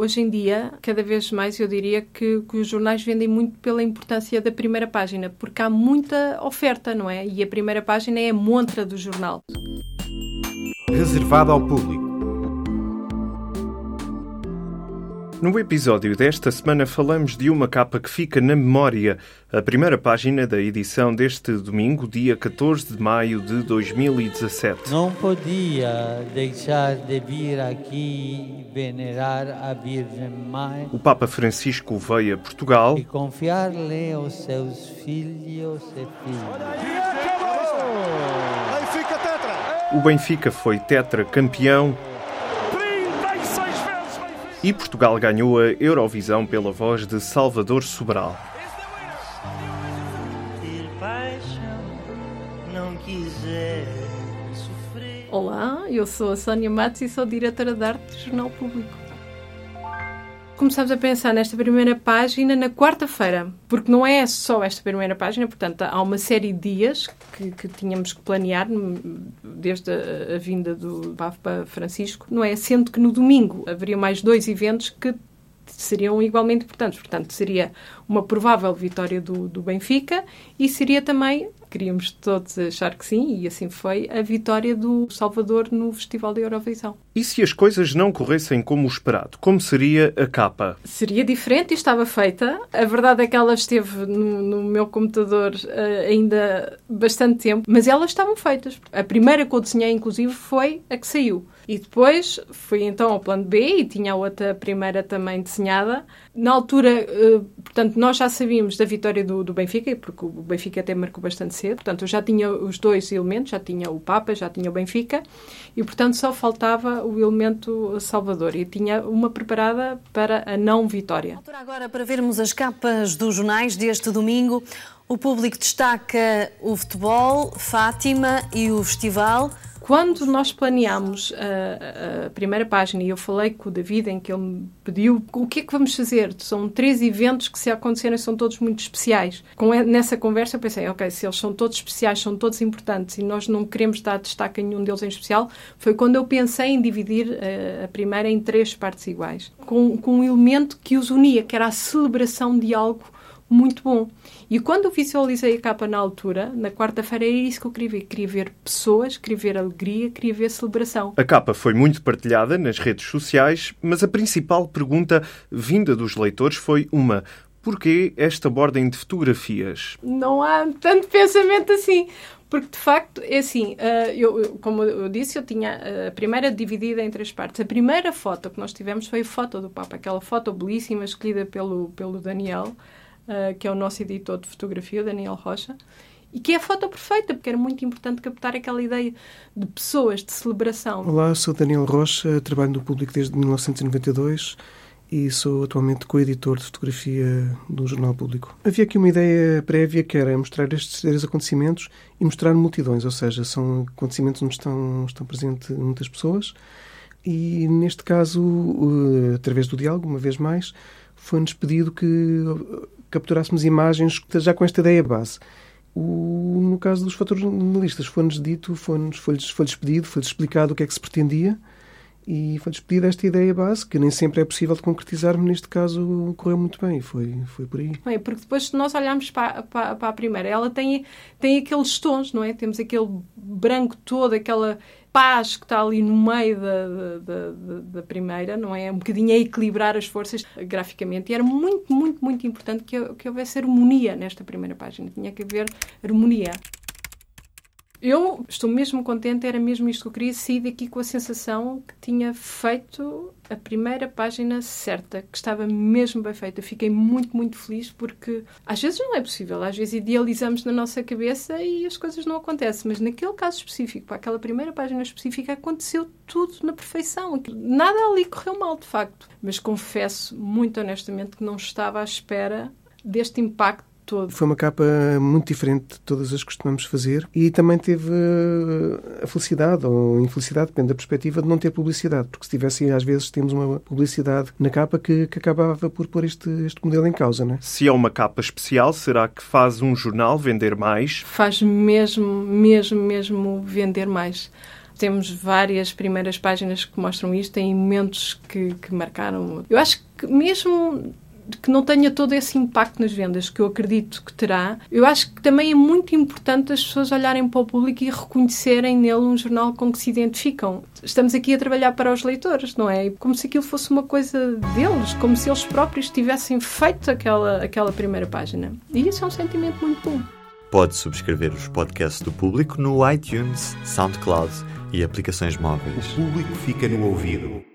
hoje em dia, cada vez mais eu diria que, que, os jornais vendem muito pela importância da primeira página, porque há muita oferta, não é? E a primeira página é a montra do jornal. Reservado ao público. No episódio desta semana falamos de uma capa que fica na memória, a primeira página da edição deste domingo, dia 14 de maio de 2017. Não podia deixar de vir aqui venerar a Virgem Mãe. O Papa Francisco veio a Portugal e confiar-lhe os seus filhos e filhas. O Benfica foi tetra campeão e Portugal ganhou a Eurovisão pela voz de Salvador Sobral. Olá, eu sou a Sónia Matos e sou diretora de arte do Jornal Público começamos a pensar nesta primeira página na quarta-feira, porque não é só esta primeira página, portanto, há uma série de dias que, que tínhamos que planear, desde a, a vinda do Papa Francisco, não é? Sendo que no domingo haveria mais dois eventos que seriam igualmente importantes. Portanto, seria uma provável vitória do, do Benfica e seria também queríamos todos achar que sim, e assim foi, a vitória do Salvador no Festival da Eurovisão. E se as coisas não corressem como esperado, como seria a capa? Seria diferente e estava feita. A verdade é que ela esteve no, no meu computador uh, ainda bastante tempo, mas elas estavam feitas. A primeira que eu desenhei, inclusive, foi a que saiu. E depois fui então ao plano B e tinha a outra primeira também desenhada. Na altura, uh, portanto, nós já sabíamos da vitória do, do Benfica, porque o Benfica até marcou bastante cedo. Portanto, eu já tinha os dois elementos, já tinha o Papa, já tinha o Benfica, e portanto só faltava o elemento Salvador. E tinha uma preparada para a não vitória. Agora, para vermos as capas dos jornais deste domingo, o público destaca o futebol, Fátima e o festival. Quando nós planeámos a, a, primeira página e eu falei com o David, em que ele me pediu o que é que vamos fazer, são três eventos que, se acontecerem, são todos muito especiais. Com, nessa conversa, eu pensei, ok, se eles são todos especiais, são todos importantes e nós não queremos dar destaque a nenhum deles em especial, foi quando eu pensei em dividir a, a primeira em três partes iguais, com, com um elemento que os unia, que era a celebração de algo muito bom. E quando eu visualizei a capa na altura, na quarta-feira, era isso que eu queria ver. Queria ver pessoas, queria ver alegria, queria ver celebração. A capa foi muito partilhada nas redes sociais, mas a principal pergunta vinda dos leitores foi uma: porquê esta ordem de fotografias? Não há tanto pensamento assim. Porque, de facto, é assim, eh, eu, como eu disse, eu tinha eh, a primeira dividida em três partes. A primeira foto que nós tivemos foi a foto do Papa, aquela foto belíssima escolhida pelo, pelo Daniel, uh, que é o nosso editor de fotografia, Daniel Rocha, e que é a foto perfeita, porque era muito importante captar aquela ideia de pessoas, de celebração. Olá, sou Daniel Rocha, trabalho no público desde 1992 e sou atualmente co-editor de fotografia do Jornal Público. Havia aqui uma ideia prévia que era mostrar estes três acontecimentos e mostrar multidões, ou seja, são acontecimentos onde estão, estão presentes muitas pessoas e, neste caso, uh, através do diálogo, uma vez mais, foi-nos pedido que capturássemos imagens já com esta ideia base. O, no caso dos fotojornalistas, foi-nos dito, foi-lhes foi foi pedido, foi-lhes explicado o que é que se pretendia e foi-lhes pedida esta ideia base, que nem sempre é possível de concretizar, mas neste caso correu muito bem, foi, foi por aí. Bem, porque depois nós olharmos para, para, para a primeira, ela tem, tem aqueles tons, não é? Temos aquele branco todo, aquela paz que está ali no meio da, da, da, da, primeira, não é? Um bocadinho a equilibrar as forças graficamente. E era muito, muito, muito importante que, que houvesse harmonia nesta primeira página. Tinha que haver harmonia. Eu estou mesmo contente, era mesmo isto que eu queria, sair daqui com a sensação que tinha feito a primeira página certa, que estava mesmo bem feita. Fiquei muito, muito feliz porque às vezes não é possível, às vezes idealizamos na nossa cabeça e as coisas não acontecem, mas naquele caso específico, para aquela primeira página específica, aconteceu tudo na perfeição. Nada ali correu mal, de facto. Mas confesso muito honestamente que não estava à espera deste impacto todo. Foi uma capa muito diferente de todas as que costumamos fazer e também teve eh, a felicidade ou infelicidade, depende da perspectiva, de não ter publicidade, porque se tivesse, às vezes, temos uma publicidade na capa que, que acabava por pôr este, este modelo em causa. Né? Se é uma capa especial, será que faz um jornal vender mais? Faz mesmo, mesmo, mesmo vender mais temos várias primeiras páginas que mostram isto, em momentos que, que marcaram. Eu acho que mesmo que não tenha todo esse impacto nas vendas que eu acredito que terá, eu acho que também é muito importante as pessoas olharem para o público e reconhecerem nele um jornal com que se identificam. Estamos aqui a trabalhar para os leitores, não é? Como se aquilo fosse uma coisa deles, como se eles próprios tivessem feito aquela, aquela primeira página. E isso é um sentimento muito bom. Pode subscrever os podcasts do público no iTunes, SoundCloud e aplicações móveis. O público fica no ouvido.